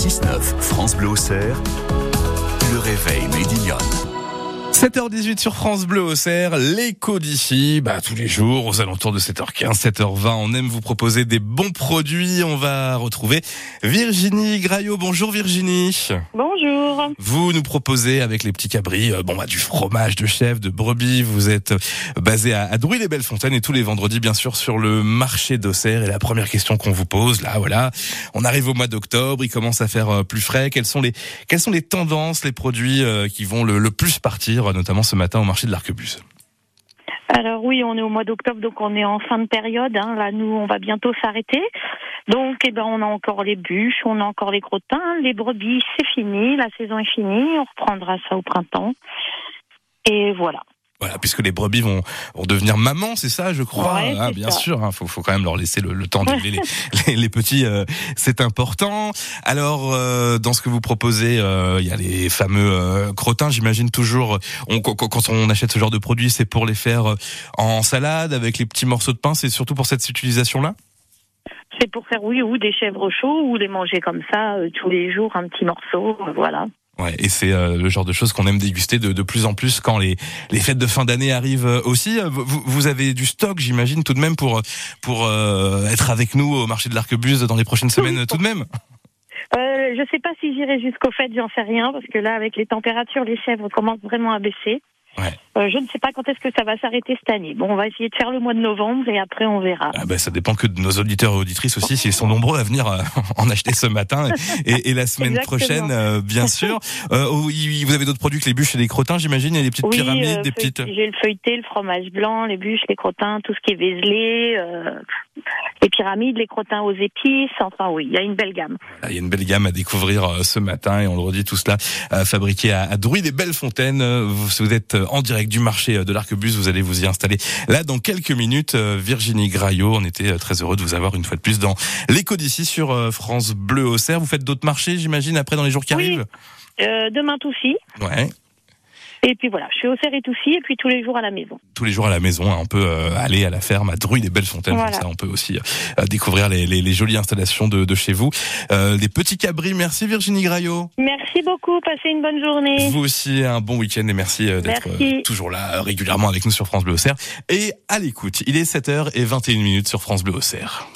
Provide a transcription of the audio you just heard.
6-9, France Bleu Auxerre, le réveil Médillon. 7h18 sur France Bleu au Cerf, l'écho d'ici, bah, tous les jours aux alentours de 7h15, 7h20, on aime vous proposer des bons produits. On va retrouver Virginie Graillot. Bonjour Virginie. Bonjour. Vous nous proposez avec les petits cabris, euh, bon bah, du fromage de chèvre, de brebis. Vous êtes euh, basé à, à Drouy-les-Belles-Fontaines et tous les vendredis bien sûr sur le marché d'Auxerre. Et la première question qu'on vous pose, là voilà, on arrive au mois d'octobre, il commence à faire euh, plus frais. Quelles sont les quelles sont les tendances, les produits qui vont le, le plus partir, notamment ce matin au marché de l'Arquebuse Alors oui, on est au mois d'octobre, donc on est en fin de période. Hein. Là, nous, on va bientôt s'arrêter. Donc, eh ben, on a encore les bûches, on a encore les crottins, les brebis, c'est fini, la saison est finie. On reprendra ça au printemps. Et voilà. Voilà, puisque les brebis vont, vont devenir mamans, c'est ça, je crois. Ouais, Ah, bien ça. sûr, il faut, faut quand même leur laisser le, le temps d'élever les, les, les petits, euh, c'est important. Alors, euh, dans ce que vous proposez, euh, il y a les fameux euh, crottins, j'imagine toujours. On, quand on achète ce genre de produits, c'est pour les faire euh, en salade avec les petits morceaux de pain. C'est surtout pour cette utilisation-là? C'est pour faire, oui, ou des chèvres chauds, ou les manger comme ça, euh, tous les jours, un petit morceau, euh, voilà. Ouais, et c'est euh, le genre de choses qu'on aime déguster de, de plus en plus quand les, les fêtes de fin d'année arrivent euh, aussi. Euh, Vous, vous avez du stock, j'imagine, tout de même pour pour euh, être avec nous au marché de l'Arquebuse dans les prochaines semaines, Oui. tout de même? Je sais pas si j'irai jusqu'au fait, j'en sais rien, parce que là, avec les températures, les chèvres commencent vraiment à baisser. Ouais. Euh, je ne sais pas quand est-ce que ça va s'arrêter cette année. Bon, on va essayer de faire le mois de novembre et après on verra. Ah ben, ça dépend que de nos auditeurs et auditrices aussi, s'ils sont nombreux à venir euh, en acheter ce matin et, et la semaine Exactement. prochaine, euh, bien sûr. Oui, vous avez d'autres produits que les bûches et les crottins, j'imagine? Il y a des petites Oui, pyramides, des petites. J'ai le feuilleté, le fromage blanc, les bûches, les crottins, tout ce qui est vézelé, euh, les pyramides, les crottins aux épices. Enfin, oui, il y a une belle gamme. Il y a une belle gamme à découvrir ce matin et on le redit tout cela fabriqué à, à Drouy des Belles Fontaines. Vous, vous êtes en direct du marché euh, de l'Arquebuse, vous allez vous y installer là dans quelques minutes. Euh, Virginie Graillot, on était euh, très heureux de vous avoir une fois de plus dans l'écho d'ici sur France Bleu Auxerre. Vous faites d'autres marchés, j'imagine, après dans les jours qui Oui. arrivent? Euh, demain, Toussy. Ouais. Et puis voilà, je suis au Serre et Toussy et puis tous les jours à la maison. tous les jours à la maison. hein. On peut euh, aller à la ferme à Drouy des Belles Fontaines. Voilà. Comme ça, on peut aussi euh, découvrir les, les- les jolies installations de, de chez vous. Euh, des petits cabris. Merci Virginie Graillot. Merci beaucoup, passez une bonne journée. Vous aussi, un bon week-end et merci euh, d'être euh, toujours là euh, régulièrement avec nous sur France Bleu Auxerre. Et à l'écoute, il est 7h et 21 minutes sur France Bleu Auxerre.